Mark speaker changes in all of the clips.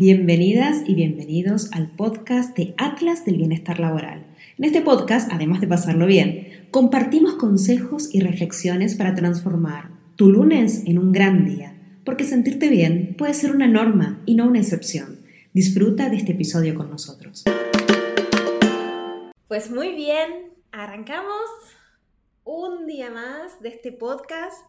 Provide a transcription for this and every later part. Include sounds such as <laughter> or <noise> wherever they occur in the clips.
Speaker 1: Bienvenidas y bienvenidos al podcast de Atlas del Bienestar Laboral. En este podcast, además de pasarlo bien, compartimos consejos y reflexiones para transformar tu lunes en un gran día, porque sentirte bien puede ser una norma y no una excepción. Disfruta de este episodio con nosotros.
Speaker 2: Pues muy bien, arrancamos un día más de este podcast.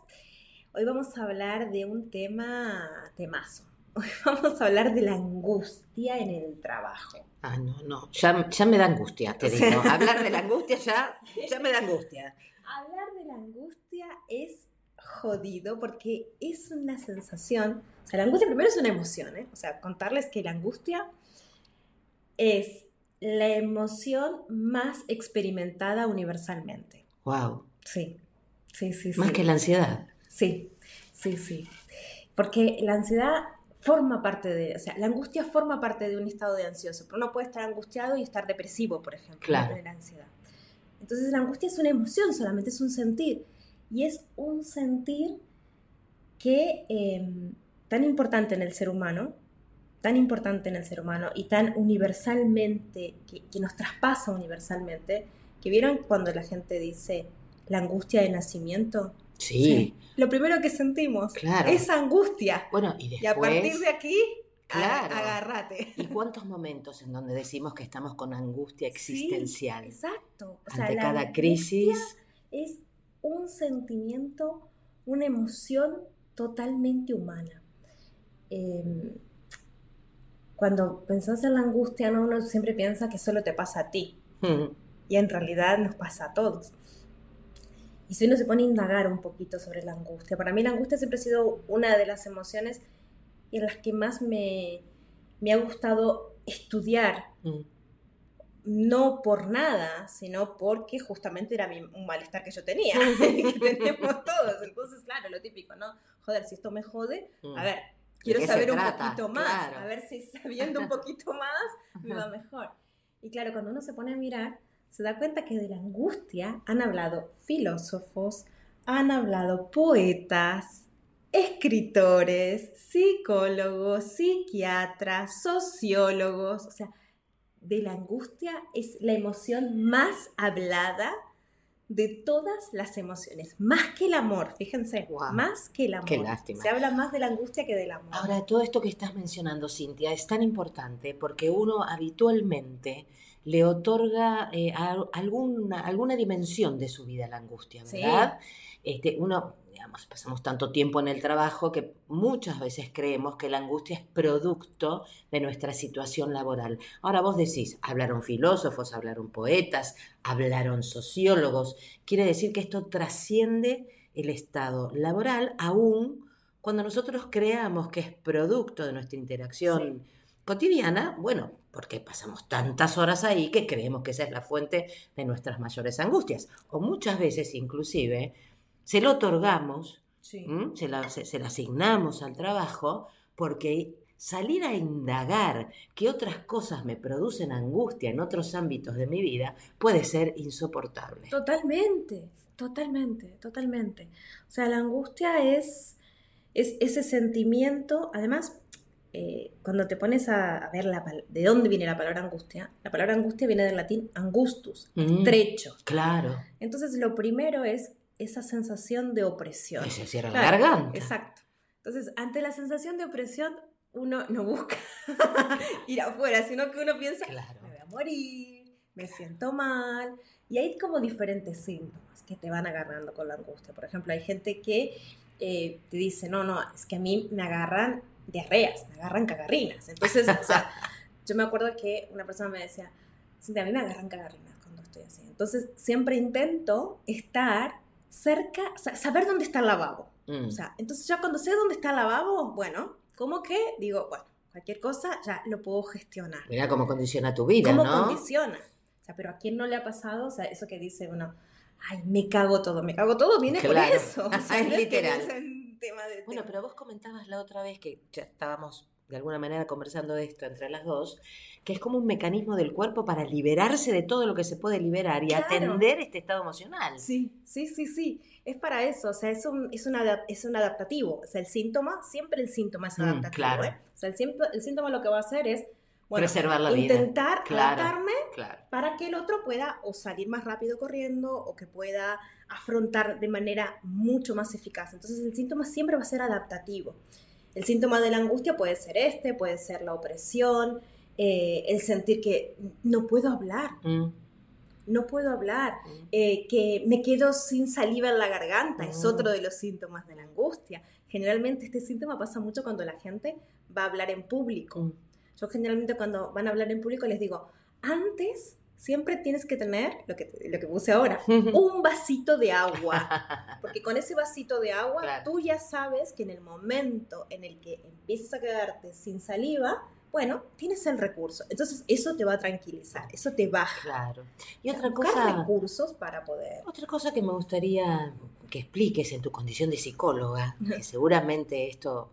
Speaker 2: Hoy vamos a hablar de un tema temazo Hoy <laughs> vamos a hablar de la angustia en el trabajo.
Speaker 3: Ah, no, no, ya, ya me da angustia, te digo. <laughs> Hablar de la angustia ya, ya me da angustia.
Speaker 2: Hablar de la angustia es jodido porque es una sensación, o sea, la angustia primero es una emoción, ¿eh? O sea, contarles que la angustia es la emoción más experimentada universalmente.
Speaker 3: Wow.
Speaker 2: Sí, sí, sí.
Speaker 3: Más que la ansiedad.
Speaker 2: Sí, sí, sí. Porque la ansiedad forma parte de, o sea, la angustia forma parte de un estado de ansioso, pero uno puede estar angustiado y estar depresivo, por ejemplo,
Speaker 3: claro.
Speaker 2: la ansiedad. Entonces la angustia es una emoción, solamente es un sentir, y es un sentir que eh, tan importante en el ser humano, tan importante en el ser humano y tan universalmente, que, que nos traspasa universalmente, que vieron cuando la gente dice la angustia de nacimiento,
Speaker 3: Sí.
Speaker 2: Lo primero que sentimos
Speaker 3: Claro.
Speaker 2: es angustia.
Speaker 3: Bueno, y
Speaker 2: Y a
Speaker 3: después...
Speaker 2: partir de aquí,
Speaker 3: Claro.
Speaker 2: agárrate.
Speaker 3: ¿Y cuántos momentos en donde decimos que estamos con angustia existencial?
Speaker 2: Sí, exacto. O sea,
Speaker 3: ante
Speaker 2: la
Speaker 3: cada crisis.
Speaker 2: Es un sentimiento, una emoción totalmente humana. Eh, cuando pensás en la angustia, ¿no? uno siempre piensa que solo te pasa a ti.
Speaker 3: Mm,
Speaker 2: Y en realidad nos pasa a todos. Y si uno se pone a indagar un poquito sobre la angustia, para mí la angustia siempre ha sido una de las emociones en las que más me, me ha gustado estudiar,
Speaker 3: mm.
Speaker 2: no por nada, sino porque justamente era mi- un malestar que yo tenía, <laughs> que tenemos <laughs> todos. Entonces, claro, lo típico, ¿no? Joder, si esto me jode,
Speaker 3: Mm.
Speaker 2: a ver, quiero saber un
Speaker 3: trata?
Speaker 2: poquito más,
Speaker 3: Claro.
Speaker 2: a ver si sabiendo un poquito más me va mejor. Y claro, cuando uno se pone a mirar, se da cuenta que de la angustia han hablado filósofos, han hablado poetas, escritores, psicólogos, psiquiatras, sociólogos, o sea, de la angustia es la emoción más hablada de todas las emociones, más que el amor, fíjense, más que el amor.
Speaker 3: qué lástima.
Speaker 2: Se habla más de la angustia que del amor.
Speaker 3: Ahora, todo esto que estás mencionando, Cintia, es tan importante porque uno habitualmente le otorga eh, a- alguna, alguna dimensión de su vida a la angustia,
Speaker 2: Sí.
Speaker 3: ¿verdad? Este, uno, digamos, pasamos tanto tiempo en el trabajo que muchas veces creemos que la angustia es producto de nuestra situación laboral. Ahora vos decís, hablaron filósofos, hablaron poetas, hablaron sociólogos. Quiere decir que esto trasciende el estado laboral aún cuando nosotros creamos que es producto de nuestra interacción cotidiana, bueno, porque pasamos tantas horas ahí que creemos que esa es la fuente de nuestras mayores angustias. O muchas veces inclusive se lo otorgamos, se, la, se- se la asignamos al trabajo porque salir a indagar qué otras cosas me producen angustia en otros ámbitos de mi vida puede ser insoportable.
Speaker 2: Totalmente, totalmente, totalmente. O sea, la angustia es, es ese sentimiento, además, eh, cuando te pones a, a ver la, pal- de dónde viene la palabra angustia, la palabra angustia viene del latín angustus,
Speaker 3: Mm,
Speaker 2: estrecho.
Speaker 3: Claro,
Speaker 2: Entonces, lo primero es esa sensación de opresión.
Speaker 3: que se cierra
Speaker 2: Claro,
Speaker 3: la garganta.
Speaker 2: Exacto. Entonces, ante la sensación de opresión, uno no busca <laughs> ir afuera, sino que uno piensa,
Speaker 3: Claro.
Speaker 2: me voy a morir, me siento mal. Y hay como diferentes síntomas que te van agarrando con la angustia. Por ejemplo, hay gente que eh, te dice, no, no, es que a mí me agarran diarreas, me agarran cagarrinas. Entonces, o sea, <laughs> yo me acuerdo que una persona me decía, a mí me agarran cagarrinas cuando estoy así. Entonces, siempre intento estar cerca, o sea, saber dónde está el lavabo.
Speaker 3: Mm.
Speaker 2: O sea, entonces ya cuando sé dónde está el lavabo, bueno, como que digo, bueno, cualquier cosa ya lo puedo gestionar.
Speaker 3: Mira cómo condiciona tu vida,
Speaker 2: ¿Cómo
Speaker 3: ¿no?
Speaker 2: condiciona? O sea, pero a quién no le ha pasado, o sea, eso que dice uno, ay, me cago todo, me cago todo, viene
Speaker 3: Claro.
Speaker 2: por eso. <laughs> O sea,
Speaker 3: Es literal.
Speaker 2: es tema de-
Speaker 3: Bueno,
Speaker 2: de-
Speaker 3: pero vos comentabas la otra vez que ya estábamos de alguna manera conversando de esto entre las dos, que es como un mecanismo del cuerpo para liberarse de todo lo que se puede liberar y
Speaker 2: Claro.
Speaker 3: atender este estado emocional.
Speaker 2: Sí, sí, sí, sí. Es para eso, o sea, es un, es es un adaptativo. O sea, el síntoma, siempre el síntoma es
Speaker 3: Mm,
Speaker 2: adaptativo.
Speaker 3: claro.
Speaker 2: ¿eh? O sea, el, el síntoma lo que va a hacer es, bueno,
Speaker 3: Preservar la vida.
Speaker 2: intentar
Speaker 3: Claro.
Speaker 2: adaptarme
Speaker 3: Claro.
Speaker 2: para que el otro pueda o salir más rápido corriendo o que pueda afrontar de manera mucho más eficaz. Entonces el síntoma siempre va a ser adaptativo. El síntoma de la angustia puede ser este, puede ser la opresión, eh, el sentir que no puedo hablar,
Speaker 3: Mm,
Speaker 2: no puedo hablar,
Speaker 3: mm.
Speaker 2: eh, que me quedo sin saliva en la garganta, es
Speaker 3: Mm.
Speaker 2: otro de los síntomas de la angustia. Generalmente este síntoma pasa mucho cuando la gente va a hablar en público. Yo generalmente cuando van a hablar en público les digo, antes siempre tienes que tener, lo que, lo que puse ahora, <laughs> un vasito de agua. <laughs> Porque con ese vasito de agua
Speaker 3: Claro.
Speaker 2: tú ya sabes que en el momento en el que empiezas a quedarte sin saliva, bueno, tienes el recurso. Entonces eso te va a tranquilizar, eso te baja.
Speaker 3: Claro. Y otra
Speaker 2: Buscar
Speaker 3: cosa,
Speaker 2: recursos para poder...
Speaker 3: otra cosa que me gustaría que expliques en tu condición de psicóloga, que seguramente esto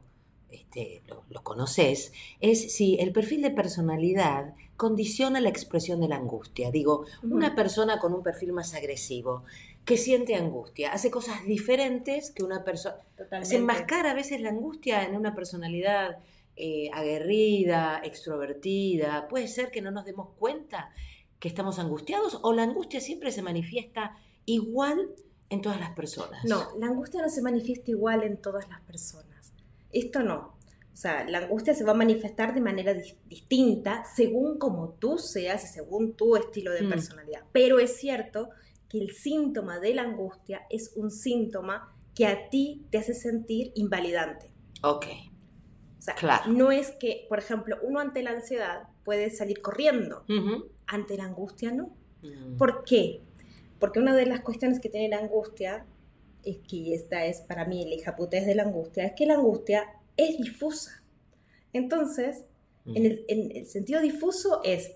Speaker 3: este, lo, lo conoces, es si el perfil de personalidad condiciona la expresión de la angustia. Digo, una persona con un perfil más agresivo, que siente angustia, hace cosas diferentes que una persona... Se enmascara a veces la angustia en una personalidad eh, aguerrida, extrovertida. Puede ser que no nos demos cuenta que estamos angustiados o la angustia siempre se manifiesta igual en todas las personas.
Speaker 2: No, la angustia no se manifiesta igual en todas las personas. Esto no. O sea, la angustia se va a manifestar de manera dis- distinta según como tú seas y según tu estilo de
Speaker 3: Mm.
Speaker 2: personalidad. Pero es cierto que el síntoma de la angustia es un síntoma que a ti te hace sentir invalidante.
Speaker 3: Ok.
Speaker 2: O sea,
Speaker 3: Claro.
Speaker 2: no es que, por ejemplo, uno ante la ansiedad puede salir corriendo, ante la angustia no.
Speaker 3: Mm.
Speaker 2: ¿Por qué? Porque una de las cuestiones que tiene la angustia, es que esta es para mí la hijaputez de la angustia, es que la angustia es difusa. Entonces,
Speaker 3: Mm.
Speaker 2: en el, en el sentido difuso es,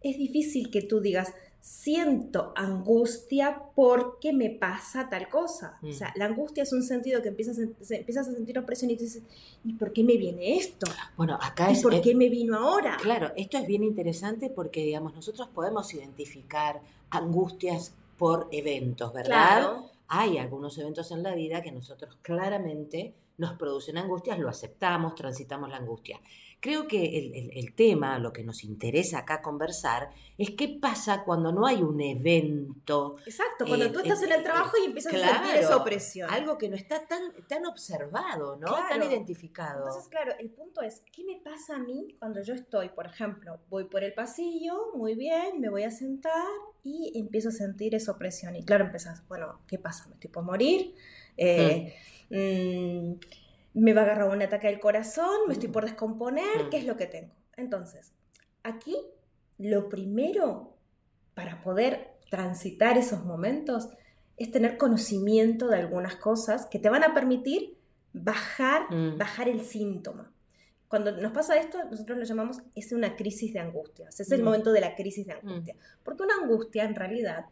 Speaker 2: es difícil que tú digas, siento angustia porque me pasa tal cosa.
Speaker 3: Mm.
Speaker 2: O sea, la angustia es un sentido que empiezas a, empiezas a sentir opresión y tú dices, ¿y por qué me viene esto?
Speaker 3: Bueno, acá
Speaker 2: ¿Y
Speaker 3: es...
Speaker 2: por
Speaker 3: eh,
Speaker 2: qué me vino ahora?
Speaker 3: Claro, esto es bien interesante porque, digamos, nosotros podemos identificar angustias por eventos, ¿verdad?
Speaker 2: Claro.
Speaker 3: Hay algunos eventos en la vida que nosotros claramente nos producen angustias, lo aceptamos, transitamos la angustia. Creo que el, el- el tema, lo que nos interesa acá conversar, es qué pasa cuando no hay un evento,
Speaker 2: Exacto, cuando
Speaker 3: Eh,
Speaker 2: tú estás
Speaker 3: eh,
Speaker 2: en el
Speaker 3: eh,
Speaker 2: trabajo y empiezas a
Speaker 3: claro,
Speaker 2: sentir esa opresión.
Speaker 3: algo que no está tan, tan observado, ¿no? Tan
Speaker 2: Claro.
Speaker 3: identificado.
Speaker 2: Entonces, claro, el punto es, ¿qué me pasa a mí cuando yo estoy, por ejemplo, voy por el pasillo, muy bien, me voy a sentar y empiezo a sentir esa opresión? Y claro, empezás, bueno, ¿qué pasa? ¿Me estoy por morir? Eh, mm, ¿Me va a agarrar un ataque del corazón? ¿Me estoy
Speaker 3: Mm.
Speaker 2: por descomponer?
Speaker 3: Mm.
Speaker 2: ¿Qué es lo que tengo? Entonces, aquí lo primero para poder transitar esos momentos es tener conocimiento de algunas cosas que te van a permitir bajar,
Speaker 3: Mm.
Speaker 2: bajar el síntoma. Cuando nos pasa esto, nosotros lo llamamos, es una crisis de angustia. Es el
Speaker 3: Mm.
Speaker 2: momento de la crisis de angustia. Porque una angustia, en realidad,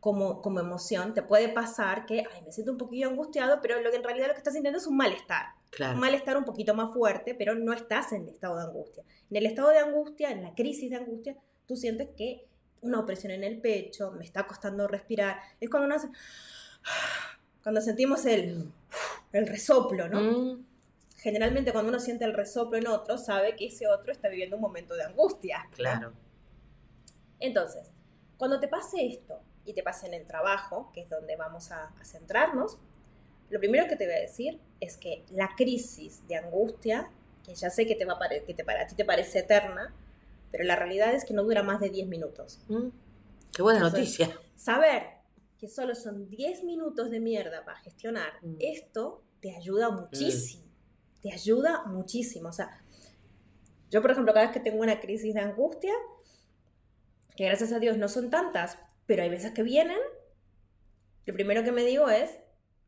Speaker 2: como, como emoción, te puede pasar que, ay, me siento un poquillo angustiado, pero lo que en realidad lo que estás sintiendo es un malestar.
Speaker 3: Claro.
Speaker 2: Un malestar un poquito más fuerte, pero no estás en el estado de angustia. En el estado de angustia, en la crisis de angustia, tú sientes que una opresión en el pecho, me está costando respirar. Es cuando uno hace... <sighs> Cuando sentimos el, el resoplo, ¿no?
Speaker 3: Mm,
Speaker 2: Generalmente cuando uno siente el resoplo en otro, sabe que ese otro está viviendo un momento de angustia.
Speaker 3: claro.
Speaker 2: Entonces, cuando te pase esto y te pase en el trabajo, que es donde vamos a, a centrarnos, lo primero que te voy a decir es que la crisis de angustia, que ya sé que, te va a que te, para- a ti te parece eterna, pero la realidad es que no dura más de 10 minutos.
Speaker 3: Mm, Qué buena
Speaker 2: Entonces,
Speaker 3: noticia.
Speaker 2: Saber que solo son 10 minutos de mierda para gestionar
Speaker 3: Mm.
Speaker 2: esto te ayuda muchísimo. Te ayuda muchísimo. O sea, yo, por ejemplo, cada vez que tengo una crisis de angustia, que gracias a Dios no son tantas, pero hay veces que vienen, lo primero que me digo es,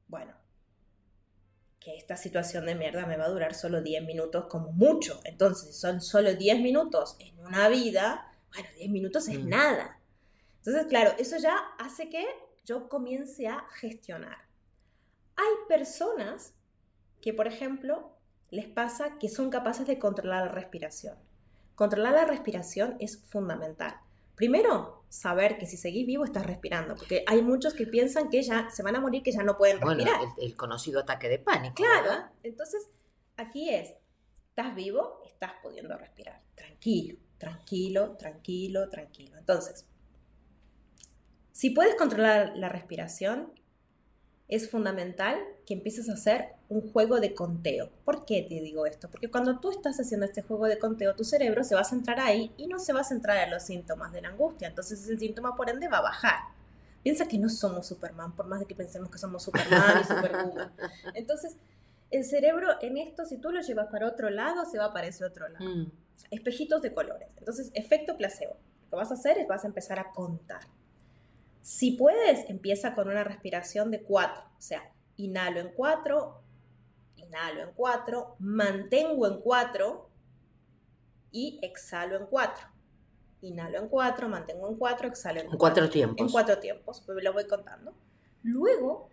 Speaker 2: bueno, que esta situación de mierda me va a durar solo 10 minutos como mucho. Entonces, son solo 10 minutos en una vida, bueno, 10 minutos es
Speaker 3: Mm.
Speaker 2: nada. Entonces, claro, eso ya hace que yo comience a gestionar. Hay personas que, por ejemplo, les pasa que son capaces de controlar la respiración. Controlar la respiración es fundamental. Primero, saber que si seguís vivo estás respirando, porque hay muchos que piensan que ya se van a morir, que ya no pueden respirar.
Speaker 3: Bueno, el, conocido ataque de pánico.
Speaker 2: Claro, entonces aquí es, estás vivo, estás pudiendo respirar, tranquilo, tranquilo, tranquilo, tranquilo. Entonces, si puedes controlar la respiración, es fundamental que empieces a hacer un juego de conteo. ¿Por qué te digo esto? Porque cuando tú estás haciendo este juego de conteo, tu cerebro se va a centrar ahí y no se va a centrar en los síntomas de la angustia. Entonces el síntoma por ende va a bajar. Piensa que no somos Superman, por más de que pensemos que somos Superman y Superwoman. Entonces, el cerebro en esto, si tú lo llevas para otro lado, se va para ese otro lado. Mm. Espejitos de colores. Entonces, efecto placebo. Lo que vas a hacer es vas a empezar a contar. Si puedes, empieza con una respiración de cuatro. O sea, inhalo en cuatro, inhalo en cuatro, mantengo en cuatro y exhalo en cuatro. Inhalo en cuatro, mantengo en cuatro, exhalo en,
Speaker 3: en cuatro. tiempos.
Speaker 2: En cuatro tiempos, pues lo voy contando. Luego,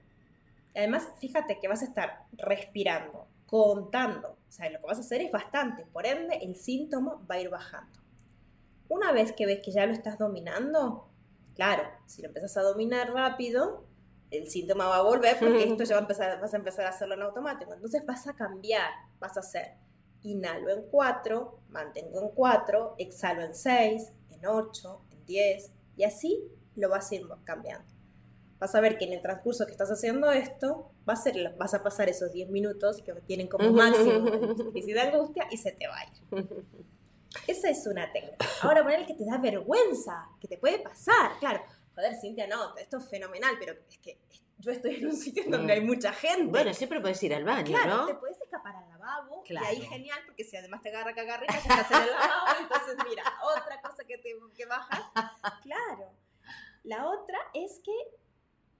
Speaker 2: además, fíjate que vas a estar respirando, contando. O sea, lo que vas a hacer es bastante. Por ende, el síntoma va a ir bajando. Una vez que ves que ya lo estás dominando, claro, si lo empiezas a dominar rápido, el síntoma va a volver porque <laughs> esto ya va a empezar, vas a empezar a hacerlo en automático. Entonces vas a cambiar, vas a hacer inhalo en 4, mantengo en 4, exhalo en 6, en 8, en 10 y así lo vas a ir cambiando. Vas a ver que en el transcurso que estás haciendo esto, vas a, ser, vas a pasar esos 10 minutos que tienen como <laughs> máximo de angustia y se te va a ir. Esa es una técnica. Ahora poner el que te da vergüenza, que te puede pasar, claro joder, Cintia, no, esto es fenomenal, pero es que yo estoy en un sitio donde hay mucha gente.
Speaker 3: Bueno, siempre puedes ir al baño,
Speaker 2: claro,
Speaker 3: ¿no?
Speaker 2: te puedes escapar al lavabo, y ahí genial, porque si además te agarra cagarrita, estás en el lavabo, entonces mira, otra cosa que, te, que bajas. Claro. La otra es que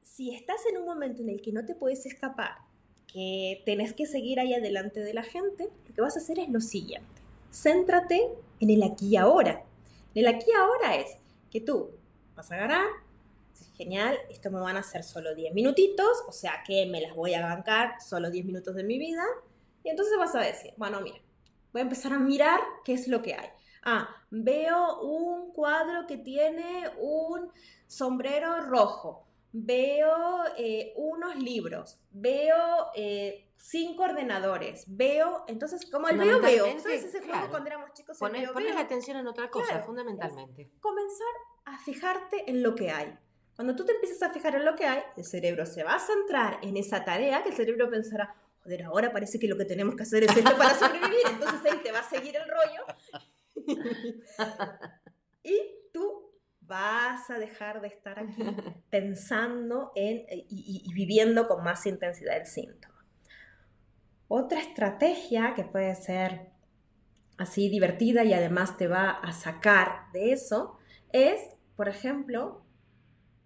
Speaker 2: si estás en un momento en el que no te puedes escapar, que tenés que seguir ahí adelante de la gente, lo que vas a hacer es lo siguiente. Céntrate en el aquí y ahora. En el aquí y ahora es que tú vas a agarrar, genial, esto me van a hacer solo 10 minutitos, o sea que me las voy a bancar solo 10 minutos de mi vida. Y entonces vas a decir, bueno, mira, voy a empezar a mirar qué es lo que hay. Ah, veo un cuadro que tiene un sombrero rojo, veo eh, unos libros, veo eh, cinco ordenadores, veo, entonces, como el veo, veo. Entonces, ese juego cuando éramos chicos,
Speaker 3: Poner, pones atención en otra cosa, fundamentalmente.
Speaker 2: Comenzar a fijarte en lo que hay. Cuando tú te empiezas a fijar en lo que hay, el cerebro se va a centrar en esa tarea, que el cerebro pensará, joder, ahora parece que lo que tenemos que hacer es esto para sobrevivir, entonces ahí te va a seguir el rollo. <laughs> y tú vas a dejar de estar aquí <laughs> pensando en, y, y viviendo con más intensidad el síntoma. Otra estrategia que puede ser así divertida y además te va a sacar de eso es, por ejemplo,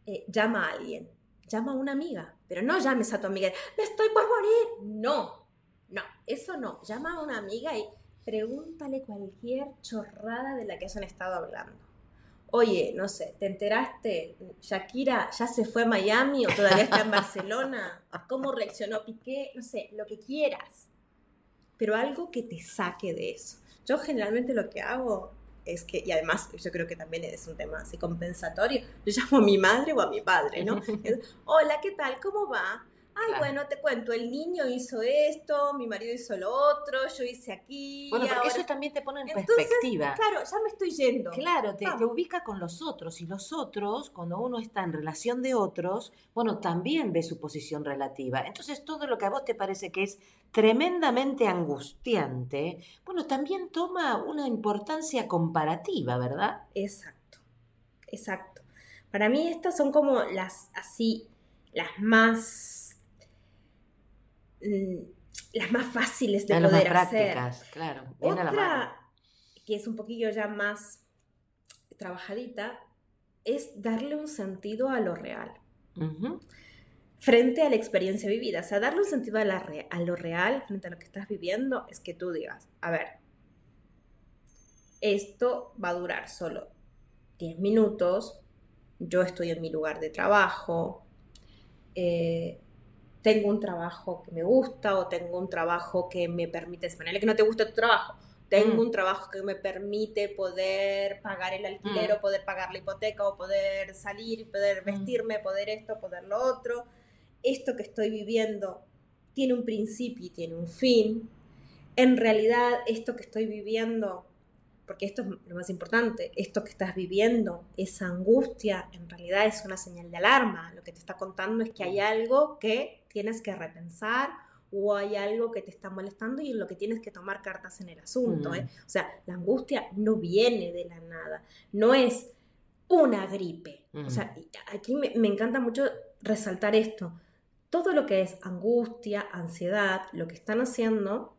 Speaker 2: eh, llama a alguien, llama a una amiga, pero no llames a tu amiga, me estoy por morir. No, no, eso no. Llama a una amiga y pregúntale cualquier chorrada de la que hayan estado hablando. Oye, no sé, ¿te enteraste? Shakira ya se fue a Miami o todavía está en Barcelona. ¿Cómo reaccionó Piqué? No sé, lo que quieras. Pero algo que te saque de eso. Yo generalmente lo que hago es que, y además yo creo que también es un tema así compensatorio, yo llamo a mi madre o a mi padre, ¿no? <laughs> Hola, ¿qué tal? ¿Cómo va? Ay, bueno, te cuento, el niño hizo esto, mi marido hizo lo otro, yo hice aquí.
Speaker 3: Bueno, porque eso también te pone en perspectiva.
Speaker 2: Claro, ya me estoy yendo.
Speaker 3: Claro, te, te, ubica con los otros. Y los otros, cuando uno está en relación de otros, bueno, también ve su posición relativa. Entonces, todo lo que a vos te parece que es tremendamente angustiante, bueno, también toma una importancia comparativa, ¿verdad?
Speaker 2: Exacto, exacto. Para mí estas son como las así, las más las más fáciles de poder más prácticas,
Speaker 3: claro.
Speaker 2: Otra que es un poquillo ya más trabajadita es darle un sentido a lo real. Frente a la experiencia vivida. O sea, darle un sentido a, la a lo real frente a lo que estás viviendo es que tú digas, a ver, esto va a durar solo 10 minutos, yo estoy en mi lugar de trabajo, eh, tengo un trabajo que me gusta o tengo un trabajo que me permite, ponerle que no te gusta tu trabajo, tengo
Speaker 3: Mm.
Speaker 2: un trabajo que me permite poder pagar el alquiler
Speaker 3: Mm.
Speaker 2: o poder pagar la hipoteca o poder salir, poder
Speaker 3: Mm.
Speaker 2: vestirme, poder esto, poder lo otro. Esto que estoy viviendo tiene un principio y tiene un fin. En realidad, esto que estoy viviendo, porque esto es lo más importante, esto que estás viviendo, esa angustia, en realidad es una señal de alarma. Lo que te está contando es que hay algo que tienes que repensar o hay algo que te está molestando y en lo que tienes que tomar cartas en el asunto.
Speaker 3: Mm.
Speaker 2: ¿eh? O sea, la angustia no viene de la nada, no es una gripe.
Speaker 3: Mm.
Speaker 2: O sea, y aquí me, me encanta mucho resaltar esto. Todo lo que es angustia, ansiedad, lo que están haciendo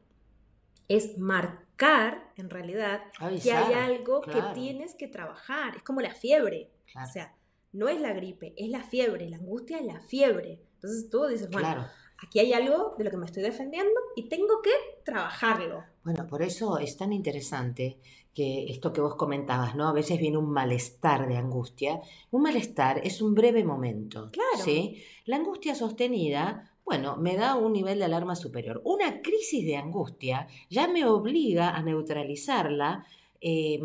Speaker 2: es marcar, en realidad, que hay algo
Speaker 3: claro.
Speaker 2: que tienes que trabajar. Es como la fiebre.
Speaker 3: Claro.
Speaker 2: O sea, no es la gripe, es la fiebre. La angustia es la fiebre. Entonces tú dices, bueno,
Speaker 3: Claro.
Speaker 2: aquí hay algo de lo que me estoy defendiendo y tengo que trabajarlo.
Speaker 3: Bueno, por eso es tan interesante que esto que vos comentabas, ¿no? A veces viene un malestar de angustia. Un malestar es un breve momento.
Speaker 2: Claro.
Speaker 3: ¿Sí? La angustia sostenida, bueno, me da un nivel de alarma superior. Una crisis de angustia ya me obliga a neutralizarla eh,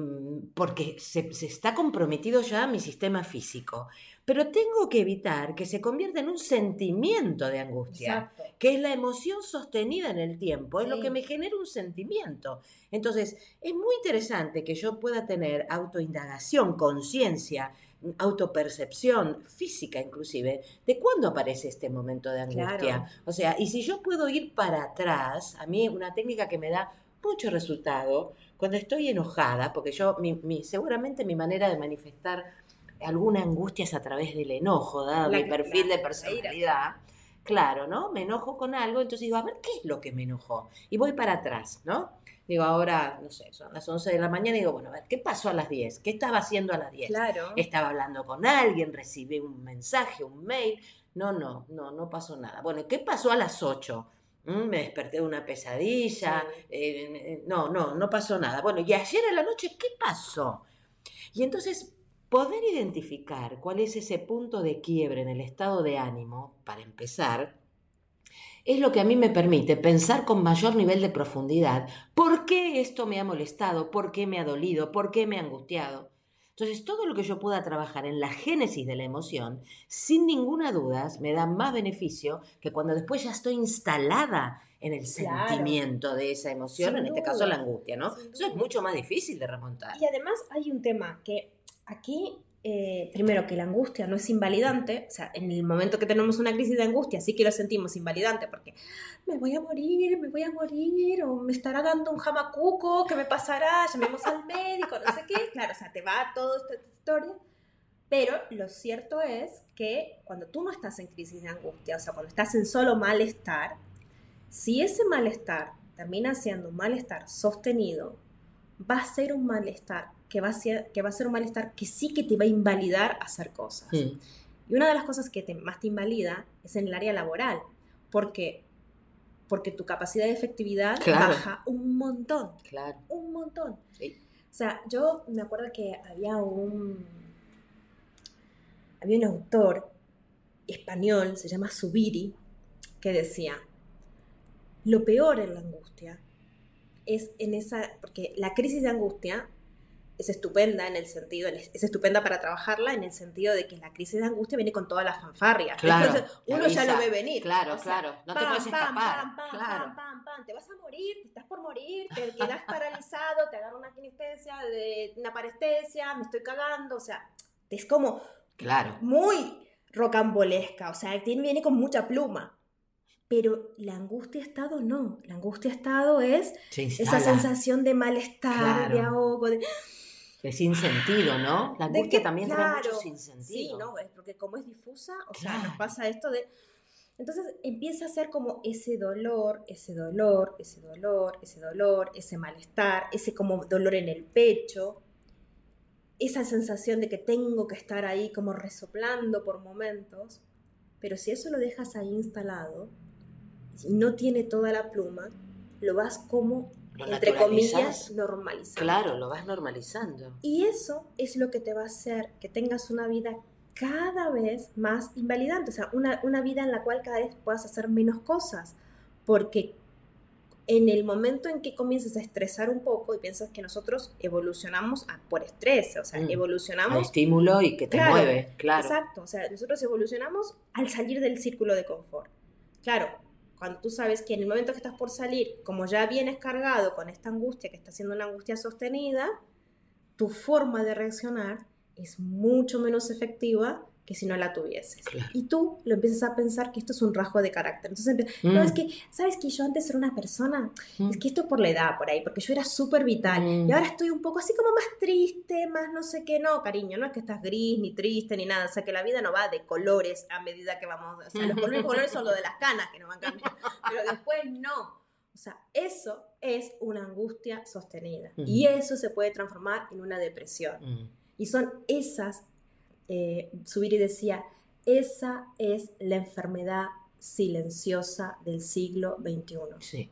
Speaker 3: porque se, se está comprometido ya mi sistema físico. Pero tengo que evitar que se convierta en un sentimiento de angustia
Speaker 2: Exacto.
Speaker 3: que es la emoción sostenida en el tiempo, es lo que me genera un sentimiento. Entonces, es muy interesante que yo pueda tener autoindagación, conciencia, autopercepción física inclusive, de cuándo aparece este momento de angustia.
Speaker 2: Claro.
Speaker 3: O sea, y si yo puedo ir para atrás, a mí una técnica que me da mucho resultado cuando estoy enojada, porque yo, mi, mi- seguramente mi manera de manifestar alguna angustia es a través del enojo, dado
Speaker 2: La-
Speaker 3: mi perfil de personalidad. Claro, ¿no? Me enojo con algo, entonces digo, a ver, ¿qué es lo que me enojó? Y voy para atrás, ¿no? Digo, ahora, no sé, son las 11 de la mañana y digo, bueno, a ver, ¿qué pasó a las 10? ¿Qué estaba haciendo a las 10?
Speaker 2: Claro.
Speaker 3: Estaba hablando con alguien, recibí un mensaje, un mail. No, no, no, no pasó nada. Bueno, ¿qué pasó a las 8? Mm, Me desperté de una pesadilla.
Speaker 2: Sí.
Speaker 3: eh, no, no, no pasó nada. Bueno, y ayer a la noche, ¿qué pasó? Y entonces, poder identificar cuál es ese punto de quiebre en el estado de ánimo, para empezar, es lo que a mí me permite pensar con mayor nivel de profundidad por qué esto me ha molestado, por qué me ha dolido, por qué me ha angustiado. Entonces, todo lo que yo pueda trabajar en la génesis de la emoción, sin ninguna duda, me da más beneficio que cuando después ya estoy instalada en el
Speaker 2: Claro.
Speaker 3: sentimiento de esa emoción,
Speaker 2: Sin
Speaker 3: en este caso la angustia, ¿no? Eso es mucho más difícil de remontar.
Speaker 2: Y además hay un tema que aquí, eh, primero, que la angustia no es invalidante, o sea, en el momento que tenemos una crisis de angustia sí que lo sentimos invalidante, porque me voy a morir, me voy a morir, o me estará dando un jamacuco, ¿qué me pasará? Llamemos al médico, no sé qué. Claro, o sea, te va toda esta historia. Pero lo cierto es que cuando tú no estás en crisis de angustia, o sea, cuando estás en solo malestar, si ese malestar termina siendo un malestar sostenido, va a ser un malestar que va a ser, que va a ser un malestar que sí que te va a invalidar hacer cosas. Y una de las cosas que te- más te invalida es en el área laboral, porque porque tu capacidad de efectividad
Speaker 3: Claro.
Speaker 2: baja un montón,
Speaker 3: claro.
Speaker 2: un montón.
Speaker 3: Sí.
Speaker 2: O sea, yo me acuerdo que había un había un autor español, se llama Subiri, que decía, lo peor en la angustia es en esa, porque la crisis de angustia es estupenda en el sentido, es es estupenda para trabajarla en el sentido de que la crisis de angustia viene con toda la fanfarria.
Speaker 3: Claro,
Speaker 2: Entonces, uno ya lo ve venir.
Speaker 3: Claro,
Speaker 2: O sea,
Speaker 3: claro. No te puedes escapar.
Speaker 2: pam, pam,
Speaker 3: claro.
Speaker 2: Te vas a morir, te estás por morir, te quedas <laughs> paralizado, te agarra una kinestesia, de, una parestesia, me estoy cagando, o sea, es como
Speaker 3: Claro.
Speaker 2: muy rocambolesca, o sea, tiene, viene con mucha pluma. Pero la angustia estado no, la angustia estado es
Speaker 3: Se
Speaker 2: esa sensación de malestar, de ahogo, de,
Speaker 3: De sin sentido, ¿no? La angustia
Speaker 2: que-
Speaker 3: también trae mucho
Speaker 2: claro,
Speaker 3: sin
Speaker 2: Sí,
Speaker 3: sentido.
Speaker 2: ¿no? Es porque como es difusa, o sea,
Speaker 3: Claro.
Speaker 2: nos pasa esto de... Entonces empieza a ser como ese dolor, ese dolor, ese dolor, ese dolor, ese malestar, ese como dolor en el pecho, esa sensación de que tengo que estar ahí como resoplando por momentos, pero si eso lo dejas ahí instalado y no tiene toda la pluma, lo vas como,
Speaker 3: Lo
Speaker 2: entre comillas, normalizando.
Speaker 3: Claro, lo vas normalizando.
Speaker 2: Y eso es lo que te va a hacer que tengas una vida cada vez más invalidante, o sea, una, una vida en la cual cada vez puedas hacer menos cosas, porque en el momento en que comienzas a estresar un poco y piensas que nosotros evolucionamos por estrés, o sea,
Speaker 3: Mm.
Speaker 2: evolucionamos...
Speaker 3: Al estímulo y que te
Speaker 2: Claro,
Speaker 3: mueve, claro.
Speaker 2: Exacto, o sea, nosotros evolucionamos al salir del círculo de confort. Claro, cuando tú sabes que en el momento que estás por salir, como ya vienes cargado con esta angustia, que está siendo una angustia sostenida, tu forma de reaccionar es mucho menos efectiva que si no la tuvieses.
Speaker 3: Claro.
Speaker 2: Y tú lo empiezas a pensar que esto es un rasgo de carácter. Entonces, empie- no,
Speaker 3: Mm.
Speaker 2: es que, ¿sabes que yo antes era una persona?
Speaker 3: Mm.
Speaker 2: Es que esto por la edad, por ahí, porque yo era súper vital.
Speaker 3: Mm.
Speaker 2: Y ahora estoy un poco así como más triste, más no sé qué. No, cariño, no es que estás gris, ni triste, ni nada. O sea, que la vida no va de colores a medida que vamos. O sea, los colores, colores son lo de las canas que nos van cambiando. Pero después no. O sea, eso es una angustia sostenida.
Speaker 3: Ujú.
Speaker 2: Y eso se puede transformar en una depresión.
Speaker 3: Mm.
Speaker 2: Y son esas, eh, Subiri decía, esa es la enfermedad silenciosa del siglo XXI.
Speaker 3: Sí.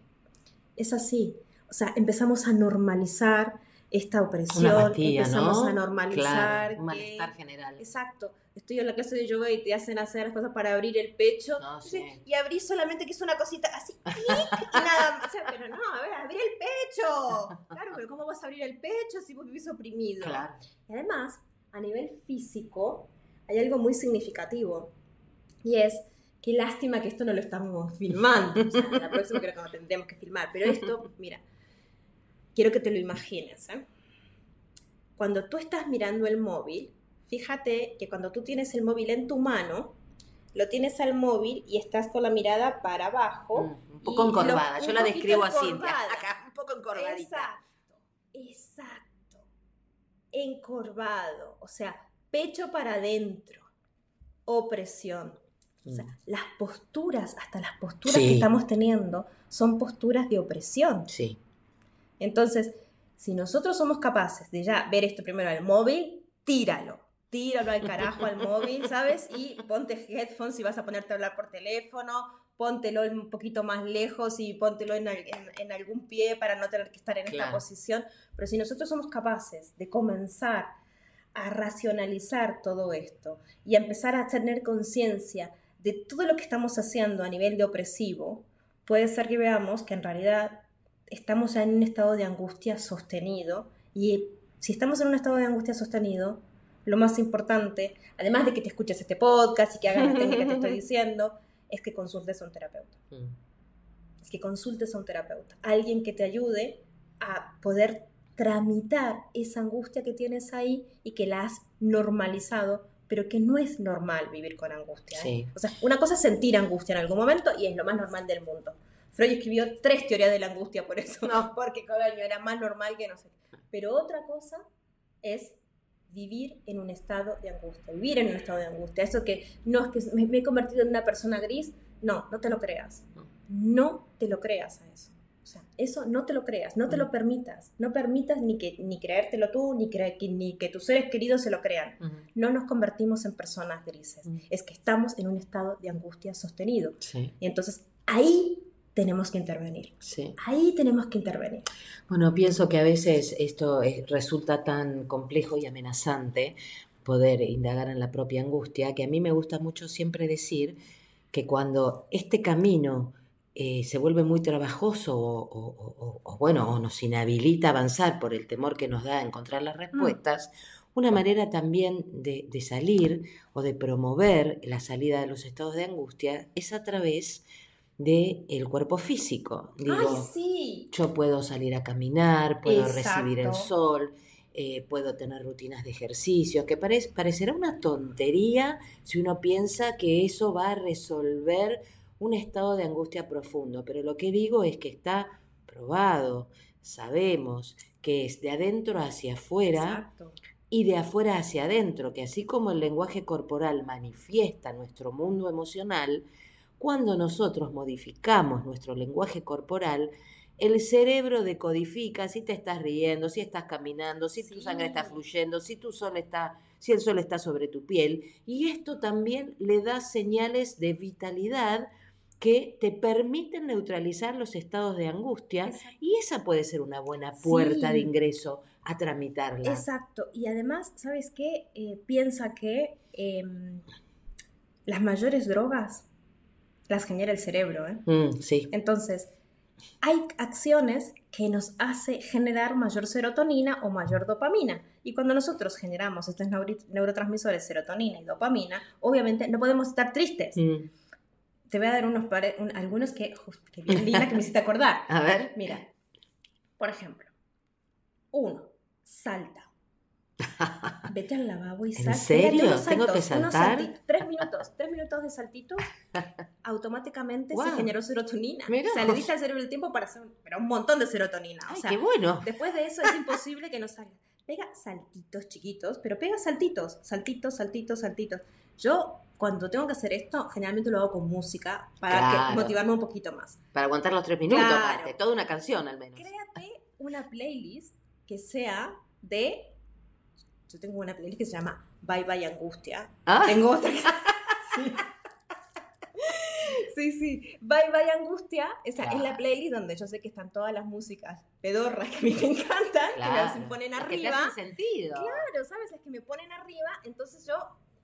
Speaker 2: Es así. O sea, empezamos a normalizar esta opresión,
Speaker 3: Una apatía,
Speaker 2: empezamos
Speaker 3: ¿no?
Speaker 2: a normalizar
Speaker 3: Claro, un
Speaker 2: que-
Speaker 3: malestar general.
Speaker 2: Exacto. Estoy en la clase de yoga y te hacen hacer las cosas para abrir el pecho.
Speaker 3: No, sí.
Speaker 2: Y abrí solamente que es una cosita así, clic, y nada más. O sea, pero no, a ver, abrí el pecho. Claro, pero ¿cómo vas a abrir el pecho si vos vivís oprimido?
Speaker 3: Claro.
Speaker 2: Y además, a nivel físico, hay algo muy significativo. Y es, qué lástima que esto no lo estamos filmando. O sea, la próxima creo que no tendríamos que filmar. Pero esto, mira, quiero que te lo imagines. ¿eh? Cuando tú estás mirando el móvil, fíjate que cuando tú tienes el móvil en tu mano, lo tienes al móvil y estás con la mirada para abajo.
Speaker 3: Mm, Un poco encorvada.
Speaker 2: lo-
Speaker 3: Yo
Speaker 2: un
Speaker 3: la
Speaker 2: poquito
Speaker 3: describo así. Acá, un poco encorvadita.
Speaker 2: Exacto, exacto. Encorvado, o sea, pecho para adentro, opresión. O sea,
Speaker 3: Mm.
Speaker 2: las posturas, hasta las posturas
Speaker 3: Sí.
Speaker 2: que estamos teniendo, son posturas de opresión.
Speaker 3: Sí.
Speaker 2: Entonces, si nosotros somos capaces de ya ver esto primero al móvil, tíralo. Tíralo al carajo al móvil, ¿sabes? Y ponte headphones si vas a ponerte a hablar por teléfono, póntelo un poquito más lejos y póntelo en, al- en- en algún pie para no tener que estar en esta
Speaker 3: Claro.
Speaker 2: posición. Pero si nosotros somos capaces de comenzar a racionalizar todo esto y a empezar a tener conciencia de todo lo que estamos haciendo a nivel de opresivo, puede ser que veamos que en realidad estamos en un estado de angustia sostenido y si estamos en un estado de angustia sostenido, lo más importante, además de que te escuches este podcast y que hagas la técnica que te estoy <laughs> diciendo, es que consultes a un terapeuta.
Speaker 3: Mm.
Speaker 2: Es que consultes a un terapeuta, alguien que te ayude a poder tramitar esa angustia que tienes ahí y que la has normalizado, pero que no es normal vivir con angustia. ¿eh?
Speaker 3: Sí.
Speaker 2: O sea, una cosa es sentir angustia en algún momento y es lo más normal del mundo. Freud escribió tres teorías de la angustia por eso,
Speaker 3: No. <laughs>
Speaker 2: porque coño, era más normal que no sé. Pero otra cosa es vivir en un estado de angustia, vivir en un estado de angustia. Eso que no es que me, he convertido en una persona gris, no, no te lo creas.
Speaker 3: No.
Speaker 2: Te lo creas a eso. O sea, eso no te lo creas, no te lo permitas. No permitas ni que ni creértelo tú, ni, cre- que, ni que tus seres queridos se lo crean. No nos convertimos en personas grises. Es que estamos en un estado de angustia sostenido.
Speaker 3: Sí,
Speaker 2: Y entonces ahí tenemos que intervenir.
Speaker 3: sí.
Speaker 2: Ahí tenemos que intervenir.
Speaker 3: Bueno, pienso que a veces esto es- resulta tan complejo y amenazante poder indagar en la propia angustia, que a mí me gusta mucho siempre decir que cuando este camino eh, se vuelve muy trabajoso o, o- o- o, bueno, o nos inhabilita a avanzar por el temor que nos da a encontrar las respuestas, una manera también de, de salir o de promover la salida de los estados de angustia es a través del cuerpo físico. Digo,
Speaker 2: ¡Ay, sí!
Speaker 3: yo puedo salir a caminar, puedo recibir el sol, eh, puedo tener rutinas de ejercicio, que parec- parecerá una tontería si uno piensa que eso va a resolver un estado de angustia profundo, pero lo que digo es que está probado, sabemos que es de adentro hacia afuera
Speaker 2: Exacto.
Speaker 3: y de afuera hacia adentro, que así como el lenguaje corporal manifiesta nuestro mundo emocional, cuando nosotros modificamos nuestro lenguaje corporal, el cerebro decodifica si te estás riendo, si estás caminando, si tu sangre está fluyendo, si tu sol está, si el sol está sobre tu piel, y esto también le da señales de vitalidad que te permiten neutralizar los estados de angustia
Speaker 2: Exacto.
Speaker 3: y esa puede ser una buena puerta de ingreso a tramitarla.
Speaker 2: Exacto. Y además, ¿sabes qué? Eh, piensa que em, las mayores drogas las genera el cerebro. ¿eh?
Speaker 3: Mm, sí.
Speaker 2: Entonces, hay acciones que nos hace generar mayor serotonina o mayor dopamina. Y cuando nosotros generamos estos neurotransmisores serotonina y dopamina, obviamente no podemos estar tristes.
Speaker 3: Mm.
Speaker 2: Te voy a dar unos algunos que, que bien linda que me hiciste acordar. <laughs>
Speaker 3: A ver.
Speaker 2: Mira, por ejemplo, uno, salta. <laughs> Vete al lavabo y salta.
Speaker 3: ¿En serio? ¿Tengo que saltar?
Speaker 2: tres minutos, tres minutos de saltitos, <laughs> automáticamente se generó serotonina. O sea, le diste al cerebro el tiempo para hacer un, pero un montón de serotonina.
Speaker 3: Ay,
Speaker 2: o sea,
Speaker 3: qué bueno.
Speaker 2: Después de eso es imposible que no salga. Pega saltitos chiquitos, pero pega saltitos, saltitos, saltitos, saltitos. Yo cuando tengo que hacer esto, generalmente lo hago con música para motivarme un poquito más.
Speaker 3: Para aguantar los tres minutos, aparte, toda una canción al menos.
Speaker 2: Créate una playlist que sea de yo tengo una playlist que se llama Bye Bye Angustia.
Speaker 3: Ah.
Speaker 2: Tengo otra que... <laughs> <laughs> sí. Sí, sí. Bye Bye Angustia. Esa es la playlist donde yo sé que están todas las músicas pedorras que a mí me encantan, que me ponen arriba.
Speaker 3: Que hacen sentido.
Speaker 2: Claro, ¿sabes? Las que me ponen arriba. Entonces yo,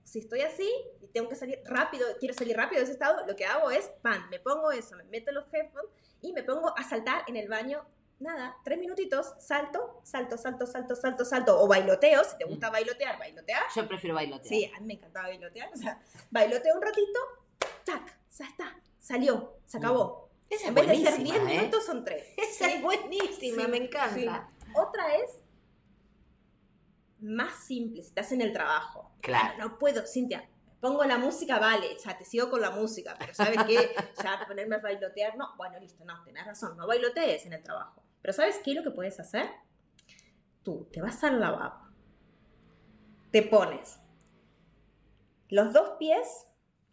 Speaker 2: si estoy así y tengo que salir rápido, quiero salir rápido de ese estado, lo que hago es, pan, me pongo eso, me meto los headphones y me pongo a saltar en el baño nada, tres minutitos, salto, salto, salto, salto, salto, salto, o bailoteo, si te gusta mm. bailotear, bailotear.
Speaker 3: Yo prefiero bailotear.
Speaker 2: Sí, a mí me encantaba bailotear, o sea, bailoteo un ratito, tac, ya está, salió, se mm. acabó.
Speaker 3: Esa
Speaker 2: en
Speaker 3: vez
Speaker 2: de ser 10 ¿eh? minutos son tres. <laughs>
Speaker 3: Esa es buenísima, me encanta.
Speaker 2: Otra es más simple, si estás en el trabajo.
Speaker 3: Claro.
Speaker 2: No puedo, Cintia, pongo la música, vale, ya te sigo con la música, pero ¿sabes qué? <laughs> Ya ponerme a bailotear, no, bueno, listo, no, tenés razón, no bailotees en el trabajo. Pero ¿sabes qué es lo que puedes hacer? Tú te vas al lavabo, te pones los dos pies,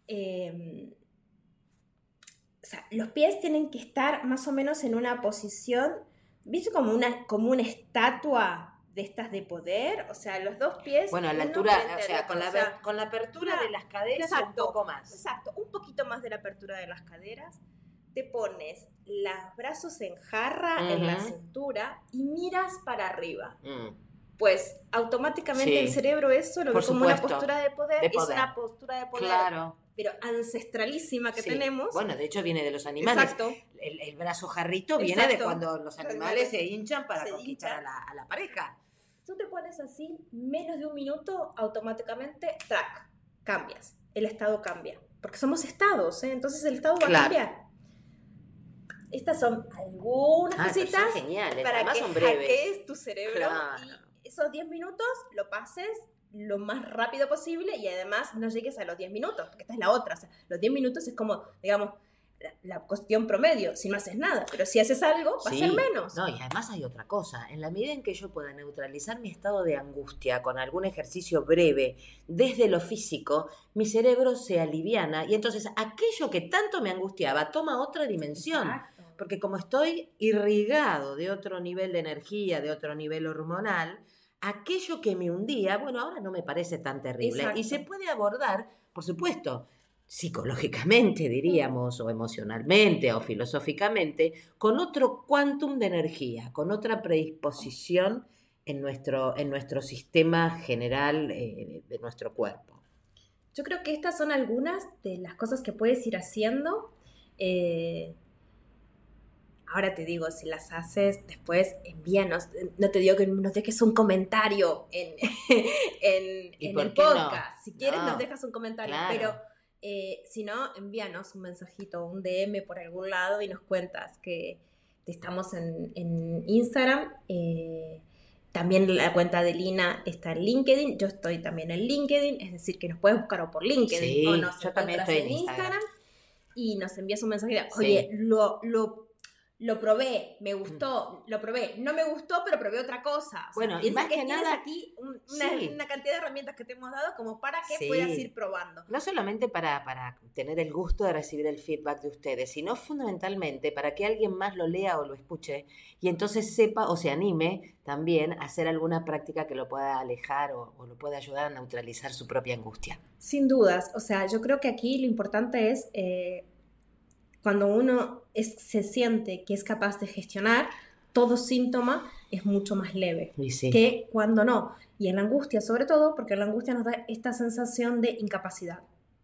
Speaker 2: em, o sea, los pies tienen que estar más o menos en una posición, ¿viste? Como una, como una estatua de estas de poder, o sea, los dos pies.
Speaker 3: Bueno, a la altura, o sea, con la, con la apertura de las caderas un poco más.
Speaker 2: Exacto, un poquito más de la apertura de las caderas te pones los brazos en jarra en la cintura y miras para arriba. Mm. Pues automáticamente el cerebro eso lo ve como una postura de poder, es una postura de poder.
Speaker 3: Claro.
Speaker 2: Pero ancestralísima que tenemos.
Speaker 3: Bueno, de hecho viene de los animales.
Speaker 2: Exacto.
Speaker 3: El, brazo jarrito viene de cuando los animales se hinchan para conquistar a, la, pareja.
Speaker 2: Tú te pones así, menos de un minuto, automáticamente, track, cambias. El estado cambia. Porque somos estados, ¿eh? entonces el estado va a cambiar. Estas son algunas
Speaker 3: ah,
Speaker 2: cositas
Speaker 3: para que hackees
Speaker 2: tu cerebro y esos 10 minutos lo pases lo más rápido posible y además no llegues a los 10 minutos, porque esta es la otra. O sea, los 10 minutos es como, digamos, la, cuestión promedio, si no haces nada, pero si haces algo, va a ser menos.
Speaker 3: No, y además hay otra cosa, en la medida en que yo pueda neutralizar mi estado de angustia con algún ejercicio breve desde lo físico, mi cerebro se aliviana y entonces aquello que tanto me angustiaba toma otra dimensión. Porque como estoy irrigado de otro nivel de energía, de otro nivel hormonal, aquello que me hundía, bueno, ahora no me parece tan terrible. Y se puede abordar, por supuesto, psicológicamente, diríamos, o emocionalmente, o filosóficamente, con otro quantum de energía, con otra predisposición en nuestro, en nuestro sistema general eh, de nuestro cuerpo.
Speaker 2: Yo creo que estas son algunas de las cosas que puedes ir haciendo. Eh, ahora te digo, si las haces, después envíanos. No te digo que nos dejes un comentario en, <laughs> en, el podcast. Si quieres, nos dejas un comentario. Pero eh, si no, envíanos un mensajito, un DM por algún lado y nos cuentas que estamos en, Instagram. Eh, también la cuenta de Lina está en LinkedIn. Yo estoy también en LinkedIn, es decir, que nos puedes buscar o por LinkedIn o nos
Speaker 3: yo también estoy en
Speaker 2: Instagram. Y nos envías un mensaje. Oye, lo, lo lo probé, me gustó, lo probé, no me gustó, pero probé otra cosa.
Speaker 3: bueno, y más que, nada
Speaker 2: aquí una, cantidad de herramientas que te hemos dado como para que puedas ir probando.
Speaker 3: No solamente para, para tener el gusto de recibir el feedback de ustedes, sino fundamentalmente para que alguien más lo lea o lo escuche y entonces sepa o se anime también a hacer alguna práctica que lo pueda alejar o, lo pueda ayudar a neutralizar su propia angustia.
Speaker 2: Sin dudas, o sea, yo creo que aquí lo importante es... Eh, cuando uno se siente que es capaz de gestionar todo síntoma, es mucho más leve
Speaker 3: sí.
Speaker 2: que cuando no. Y en la angustia, sobre todo, porque la angustia nos da esta sensación de incapacidad.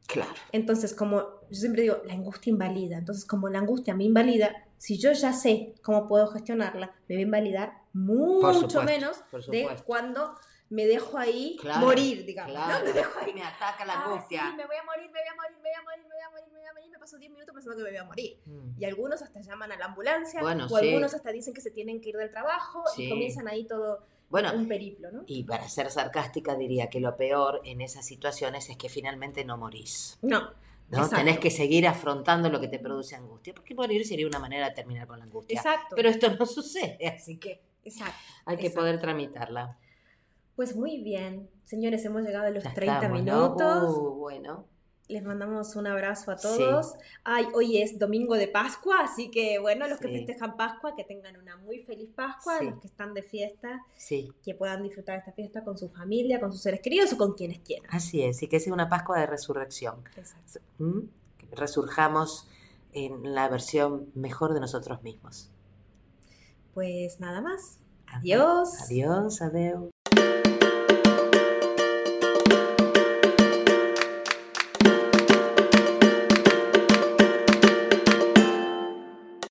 Speaker 3: Claro.
Speaker 2: Entonces, como yo siempre digo, la angustia invalida. Entonces, como la angustia me invalida, si yo ya sé cómo puedo gestionarla, me va a invalidar mucho
Speaker 3: supuesto,
Speaker 2: menos de cuando me dejo ahí
Speaker 3: Claro,
Speaker 2: morir, digamos.
Speaker 3: Claro.
Speaker 2: ¿no? <laughs> Me dejo ahí.
Speaker 3: Me ataca la
Speaker 2: "Ah,
Speaker 3: angustia.
Speaker 2: sí, me voy a morir, me voy a morir, me voy a morir, me voy a morir, me voy a morir. Me paso 10 minutos pensando que me voy a morir.
Speaker 3: Mm.
Speaker 2: Y algunos hasta llaman a la ambulancia,
Speaker 3: Bueno,
Speaker 2: o
Speaker 3: sí.
Speaker 2: algunos hasta dicen que se tienen que ir del trabajo
Speaker 3: Sí.
Speaker 2: y comienzan ahí todo
Speaker 3: Bueno,
Speaker 2: un periplo, ¿no?
Speaker 3: y para ser sarcástica diría que lo peor en esas situaciones es que finalmente no morís.
Speaker 2: No,
Speaker 3: ¿no?
Speaker 2: Exacto.
Speaker 3: Tenés que seguir afrontando lo que te produce angustia, porque morir sería una manera de terminar con la angustia.
Speaker 2: exacto.
Speaker 3: Pero esto no <laughs> sucede, así que
Speaker 2: exacto.
Speaker 3: hay que
Speaker 2: Exacto.
Speaker 3: poder tramitarla.
Speaker 2: Pues muy bien, señores, hemos llegado a los
Speaker 3: Ya
Speaker 2: 30
Speaker 3: estamos, ¿no?
Speaker 2: minutos.
Speaker 3: Uh, bueno,
Speaker 2: Les mandamos un abrazo a
Speaker 3: Sí.
Speaker 2: todos. Ay, hoy es domingo de Pascua, así que bueno, los que
Speaker 3: Sí.
Speaker 2: festejan Pascua, que tengan una muy feliz Pascua,
Speaker 3: Sí.
Speaker 2: los que están de fiesta,
Speaker 3: sí,
Speaker 2: que puedan disfrutar esta fiesta con su familia, con sus seres queridos o con quienes quieran.
Speaker 3: así es, y que sea una Pascua de resurrección.
Speaker 2: Exacto.
Speaker 3: ¿Mm? Resurjamos en la versión mejor de nosotros mismos.
Speaker 2: Pues nada más. Adiós.
Speaker 3: Adiós, adeu.